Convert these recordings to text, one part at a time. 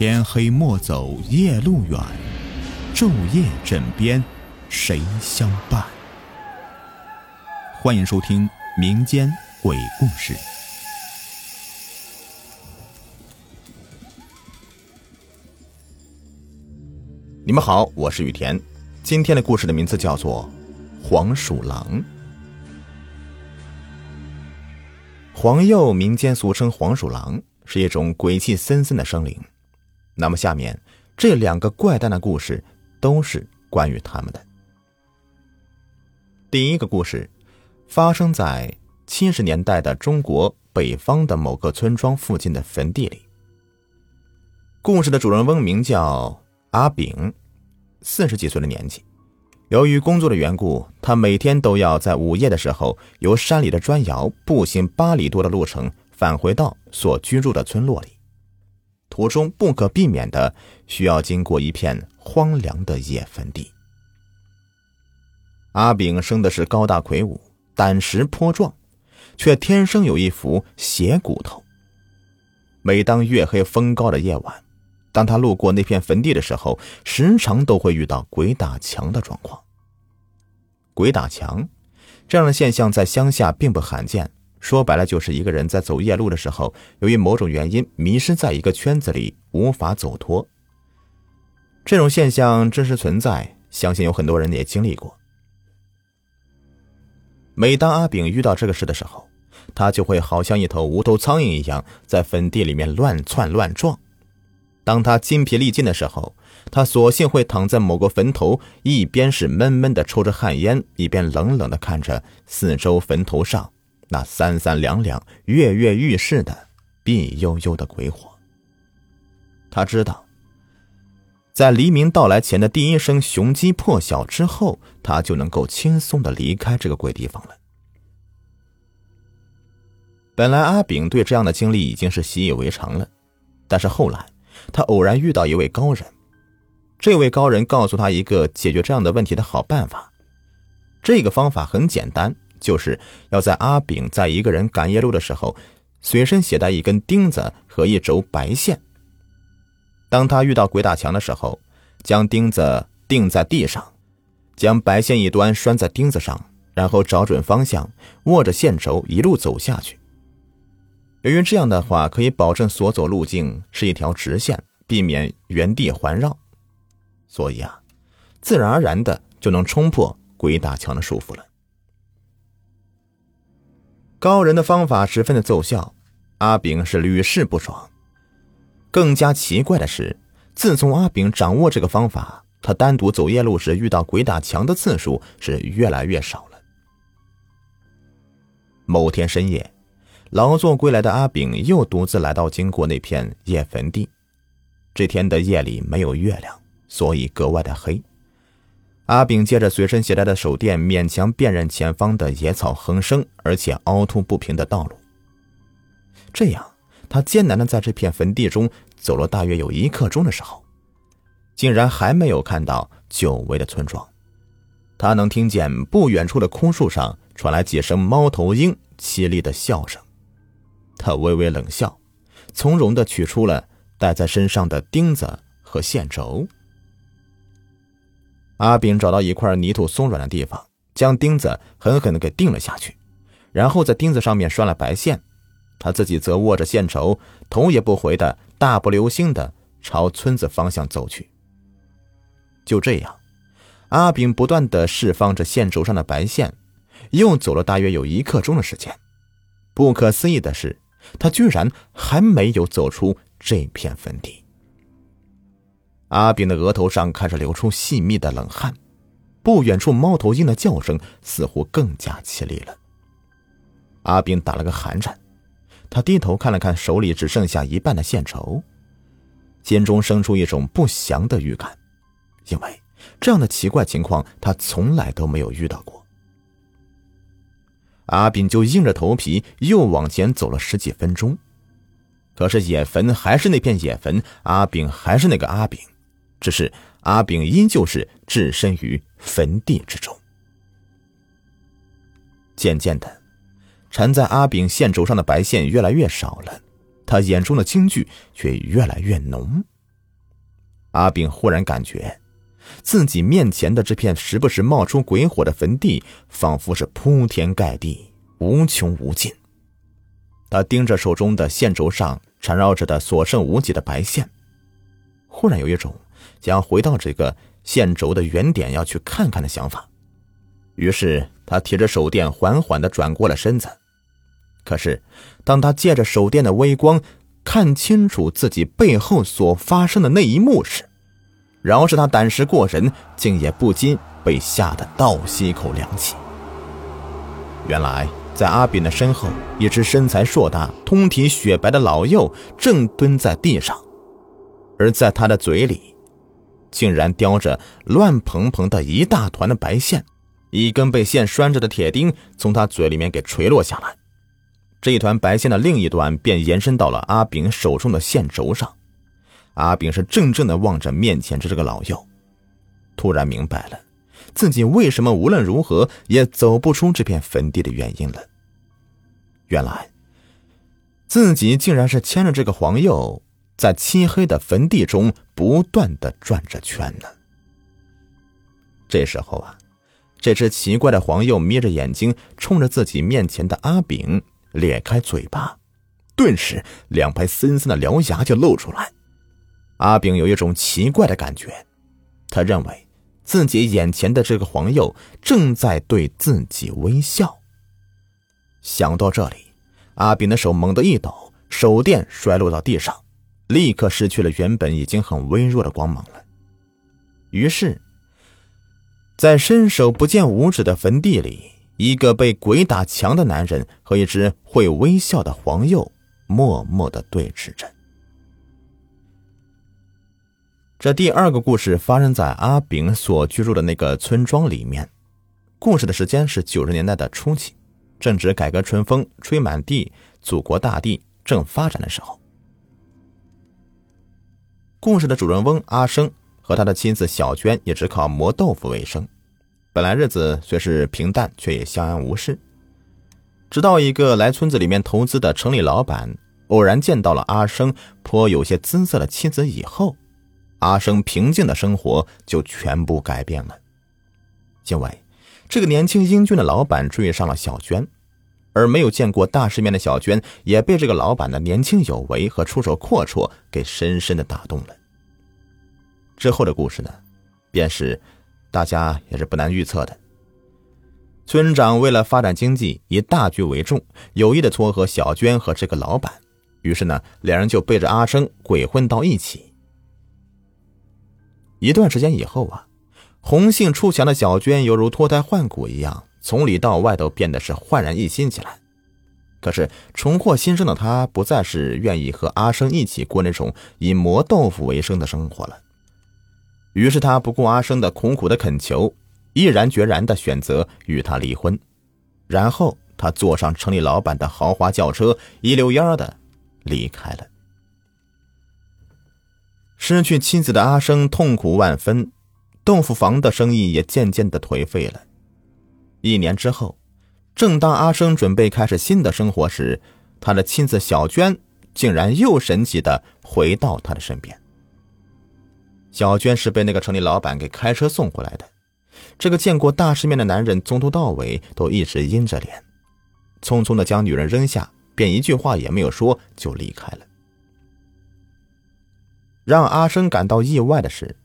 天黑莫走夜路远，昼夜枕边谁相伴？欢迎收听民间鬼故事。你们好，我是雨田。今天的故事的名字叫做《黄鼠狼》。黄鼬民间俗称黄鼠狼，是一种鬼气森森的生灵。那么，下面这两个怪诞的故事都是关于他们的。第一个故事发生在七十年代的中国北方的某个村庄附近的坟地里。故事的主人翁名叫阿炳，四十几岁的年纪。由于工作的缘故，他每天都要在午夜的时候由山里的砖窑步行八里多的路程返回到所居住的村落里。途中不可避免的需要经过一片荒凉的野坟地。阿炳生的是高大魁梧，胆识颇壮，却天生有一副邪骨头。每当月黑风高的夜晚，当他路过那片坟地的时候，时常都会遇到鬼打墙的状况。鬼打墙这样的现象在乡下并不罕见。说白了，就是一个人在走夜路的时候，由于某种原因迷失在一个圈子里，无法走脱。这种现象真实存在，相信有很多人也经历过。每当阿炳遇到这个事的时候，他就会好像一头无头苍蝇一样，在坟地里面乱窜乱撞。当他筋疲力尽的时候，他索性会躺在某个坟头，一边是闷闷的抽着旱烟，一边冷冷的看着四周坟头上。那三三两两、跃跃欲试的碧幽幽的鬼火，他知道，在黎明到来前的第一声雄鸡破晓之后，他就能够轻松的离开这个鬼地方了。本来阿炳对这样的经历已经是习以为常了，但是后来他偶然遇到一位高人，这位高人告诉他一个解决这样的问题的好办法，这个方法很简单。就是要在阿炳在一个人赶夜路的时候，随身携带一根钉子和一轴白线。当他遇到鬼打墙的时候，将钉子钉在地上，将白线一端拴在钉子上，然后找准方向，握着线轴一路走下去。由于这样的话可以保证所走路径是一条直线，避免原地环绕，所以啊，自然而然的就能冲破鬼打墙的束缚了。高人的方法十分的奏效，阿炳是屡试不爽。更加奇怪的是，自从阿炳掌握这个方法，他单独走夜路时遇到鬼打墙的次数是越来越少了。某天深夜，劳作归来的阿炳又独自来到经过那片野坟地。这天的夜里没有月亮，所以格外的黑。阿炳借着随身携带的手电，勉强辨认前方的野草横生而且凹凸不平的道路。这样，他艰难的在这片坟地中走了大约有一刻钟的时候，竟然还没有看到久违的村庄。他能听见不远处的空树上传来几声猫头鹰凄厉的笑声。他微微冷笑，从容的取出了带在身上的钉子和线轴。阿炳找到一块泥土松软的地方，将钉子狠狠的给钉了下去，然后在钉子上面拴了白线，他自己则握着线轴，头也不回的大步流星的朝村子方向走去。就这样，阿炳不断的释放着线轴上的白线，又走了大约有一刻钟的时间。不可思议的是，他居然还没有走出这片坟地。阿炳的额头上开始流出细密的冷汗，不远处猫头鹰的叫声似乎更加凄厉了。阿炳打了个寒颤，他低头看了看手里只剩下一半的线绸，心中生出一种不祥的预感，因为这样的奇怪情况他从来都没有遇到过。阿炳就硬着头皮又往前走了十几分钟，可是野坟还是那片野坟，阿炳还是那个阿炳。只是阿炳依旧是置身于坟地之中。渐渐的，缠在阿炳线轴上的白线越来越少了，他眼中的惊惧却越来越浓。阿炳忽然感觉，自己面前的这片时不时冒出鬼火的坟地，仿佛是铺天盖地、无穷无尽。他盯着手中的线轴上缠绕着的所剩无几的白线，忽然有一种将回到这个线轴的原点要去看看的想法。于是他提着手电，缓缓的转过了身子。可是，当他借着手电的微光看清楚自己背后所发生的那一幕时，饶是他胆识过人，竟也不禁被吓得倒吸一口凉气。原来。在阿炳的身后，一只身材硕大、通体雪白的老幼正蹲在地上，而在他的嘴里，竟然叼着乱蓬蓬的一大团的白线，一根被线拴着的铁钉从他嘴里面给垂落下来，这一团白线的另一端便延伸到了阿炳手中的线轴上。阿炳是怔怔的望着面前这个老幼，突然明白了自己为什么无论如何也走不出这片坟地的原因了。原来，自己竟然是牵着这个黄鼬，在漆黑的坟地中不断的转着圈呢。这时候啊，这只奇怪的黄鼬眯着眼睛，冲着自己面前的阿炳咧开嘴巴，顿时两排森森的獠牙就露出来。阿炳有一种奇怪的感觉，他认为自己眼前的这个黄鼬正在对自己微笑。想到这里，阿炳的手猛地一抖，手电摔落到地上，立刻失去了原本已经很微弱的光芒了。于是，在伸手不见五指的坟地里，一个被鬼打墙的男人和一只会微笑的黄鼬默默的对峙着。这第二个故事发生在阿炳所居住的那个村庄里面，故事的时间是九十年代的初期。正值改革春风吹满地，祖国大地正发展的时候。故事的主人翁阿生和他的妻子小娟也只靠磨豆腐为生，本来日子虽是平淡，却也相安无事。直到一个来村子里面投资的城里老板偶然见到了阿生颇有些姿色的妻子以后，阿生平静的生活就全部改变了，因为。这个年轻英俊的老板追上了小娟，而没有见过大世面的小娟也被这个老板的年轻有为和出手阔绰给深深的打动了。之后的故事呢，便是大家也是不难预测的。村长为了发展经济，以大局为重，有意的撮合小娟和这个老板，于是呢，两人就背着阿生鬼混到一起。一段时间以后啊。红杏出墙的小娟犹如脱胎换骨一样，从里到外都变得是焕然一新起来。可是重获新生的他，不再是愿意和阿生一起过那种以磨豆腐为生的生活了。于是他不顾阿生的苦苦的恳求，毅然决然的选择与他离婚。然后他坐上城里老板的豪华轿车，一溜烟的离开了。失去妻子的阿生痛苦万分。豆腐房的生意也渐渐的颓废了。一年之后，正当阿生准备开始新的生活时，他的妻子小娟竟然又神奇的回到他的身边。小娟是被那个城里老板给开车送回来的。这个见过大世面的男人，从头到尾都一直阴着脸，匆匆的将女人扔下，便一句话也没有说就离开了。让阿生感到意外的是。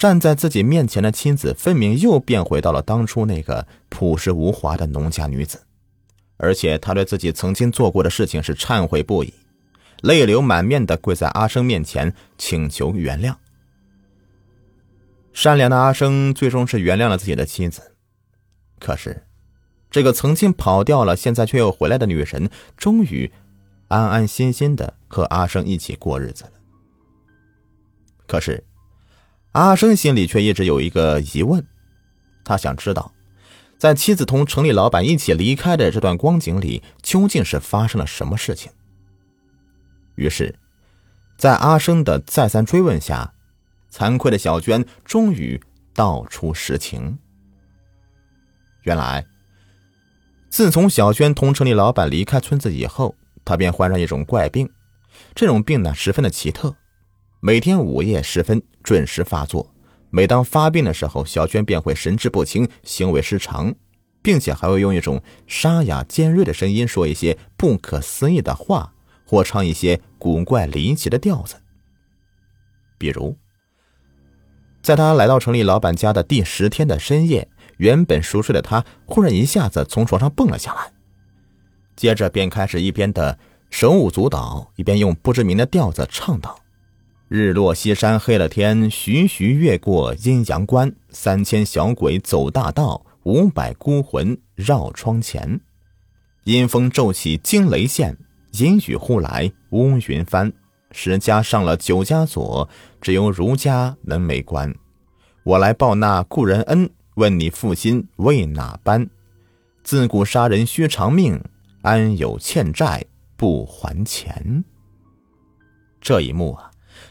站在自己面前的妻子，分明又变回到了当初那个朴实无华的农家女子，而且她对自己曾经做过的事情是忏悔不已，泪流满面的跪在阿生面前请求原谅。善良的阿生最终是原谅了自己的妻子，可是，这个曾经跑掉了，现在却又回来的女人，终于安安心心的和阿生一起过日子了。可是。阿生心里却一直有一个疑问，他想知道，在妻子同城里老板一起离开的这段光景里，究竟是发生了什么事情。于是，在阿生的再三追问下，惭愧的小娟终于道出实情。原来，自从小娟同城里老板离开村子以后，她便患上一种怪病，这种病呢十分的奇特。每天午夜时分准时发作。每当发病的时候，小娟便会神志不清、行为失常，并且还会用一种沙哑尖锐的声音说一些不可思议的话，或唱一些古怪离奇的调子。比如，在他来到城里老板家的第十天的深夜，原本熟睡的他忽然一下子从床上蹦了下来，接着便开始一边的手舞足蹈，一边用不知名的调子唱道。日落西山黑了天，徐徐越过阴阳关。三千小鬼走大道，五百孤魂绕窗前。阴风骤起惊雷现，阴雨忽来乌云翻。十家上了九家锁，只有儒家门没关。我来报那故人恩，问你负心为哪般？自古杀人须偿命，安有欠债不还钱？这一幕啊！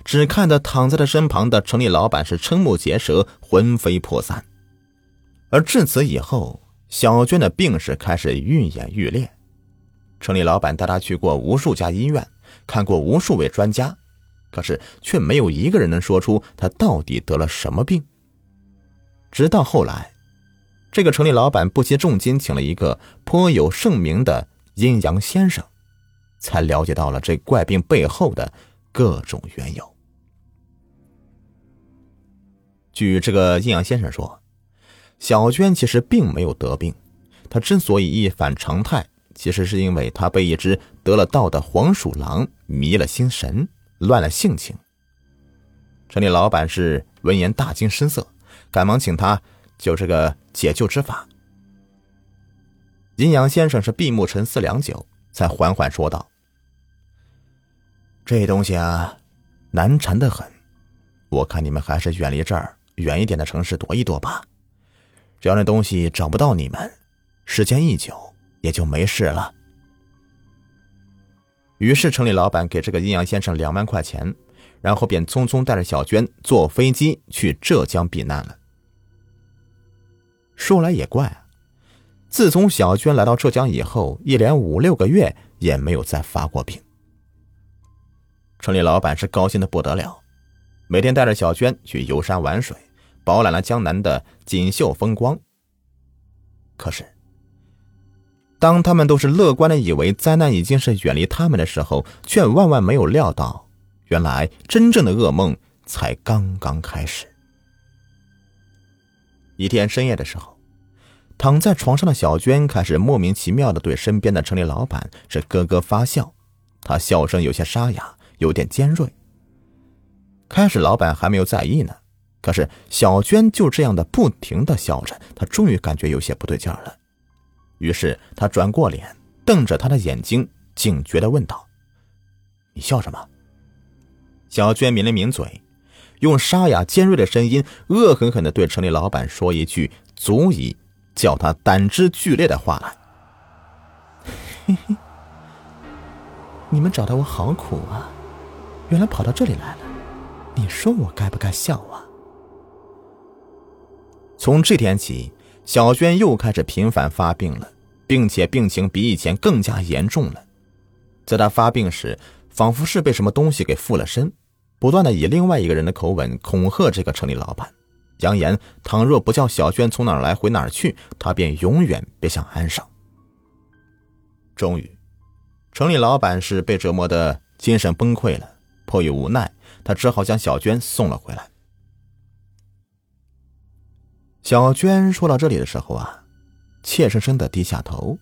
只看得躺在他身旁的城里老板是瞠目结舌、魂飞魄散，而至此以后，小娟的病势开始愈演愈烈。城里老板带她去过无数家医院，看过无数位专家，可是却没有一个人能说出他到底得了什么病。直到后来，这个城里老板不惜重金请了一个颇有盛名的阴阳先生，才了解到了这怪病背后的。各种缘由。据这个阴阳先生说，小娟其实并没有得病，她之所以一反常态，其实是因为她被一只得了道的黄鼠狼迷了心神，乱了性情。城里老板是闻言大惊失色，赶忙请他就这个解救之法。阴阳先生是闭目沉思良久，才缓缓说道。这东西啊，难缠的很。我看你们还是远离这儿，远一点的城市躲一躲吧。只要那东西找不到你们，时间一久也就没事了。于是城里老板给这个阴阳先生两万块钱，然后便匆匆带着小娟坐飞机去浙江避难了。说来也怪啊，自从小娟来到浙江以后，一连五六个月也没有再发过病。城里老板是高兴的不得了，每天带着小娟去游山玩水，饱览了江南的锦绣风光。可是，当他们都是乐观的以为灾难已经是远离他们的时候，却万万没有料到，原来真正的噩梦才刚刚开始。一天深夜的时候，躺在床上的小娟开始莫名其妙的对身边的城里老板是咯咯发笑，她笑声有些沙哑。有点尖锐。开始老板还没有在意呢，可是小娟就这样的不停的笑着，他终于感觉有些不对劲了。于是他转过脸，瞪着他的眼睛，警觉的问道：“你笑什么？”小娟抿了抿嘴，用沙哑尖锐的声音，恶狠狠的对城里老板说一句足以叫他胆汁剧烈的话来：“嘿嘿，你们找的我好苦啊。”原来跑到这里来了，你说我该不该笑啊？从这天起，小娟又开始频繁发病了，并且病情比以前更加严重了。在她发病时，仿佛是被什么东西给附了身，不断的以另外一个人的口吻恐吓这个城里老板，扬言倘若不叫小娟从哪儿来回哪儿去，他便永远别想安生。终于，城里老板是被折磨的精神崩溃了。迫于无奈，他只好将小娟送了回来。小娟说到这里的时候啊，怯生生的低下头，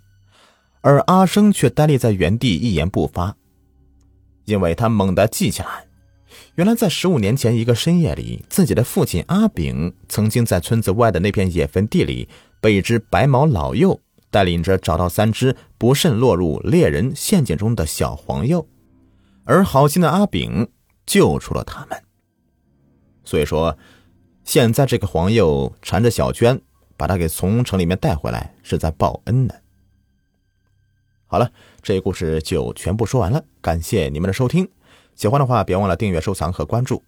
而阿生却呆立在原地，一言不发，因为他猛地记起来，原来在十五年前一个深夜里，自己的父亲阿炳曾经在村子外的那片野坟地里，被一只白毛老幼带领着找到三只不慎落入猎人陷阱中的小黄鼬。而好心的阿炳救出了他们，所以说，现在这个黄鼬缠着小娟，把她给从城里面带回来，是在报恩呢。好了，这个故事就全部说完了，感谢你们的收听，喜欢的话别忘了订阅、收藏和关注。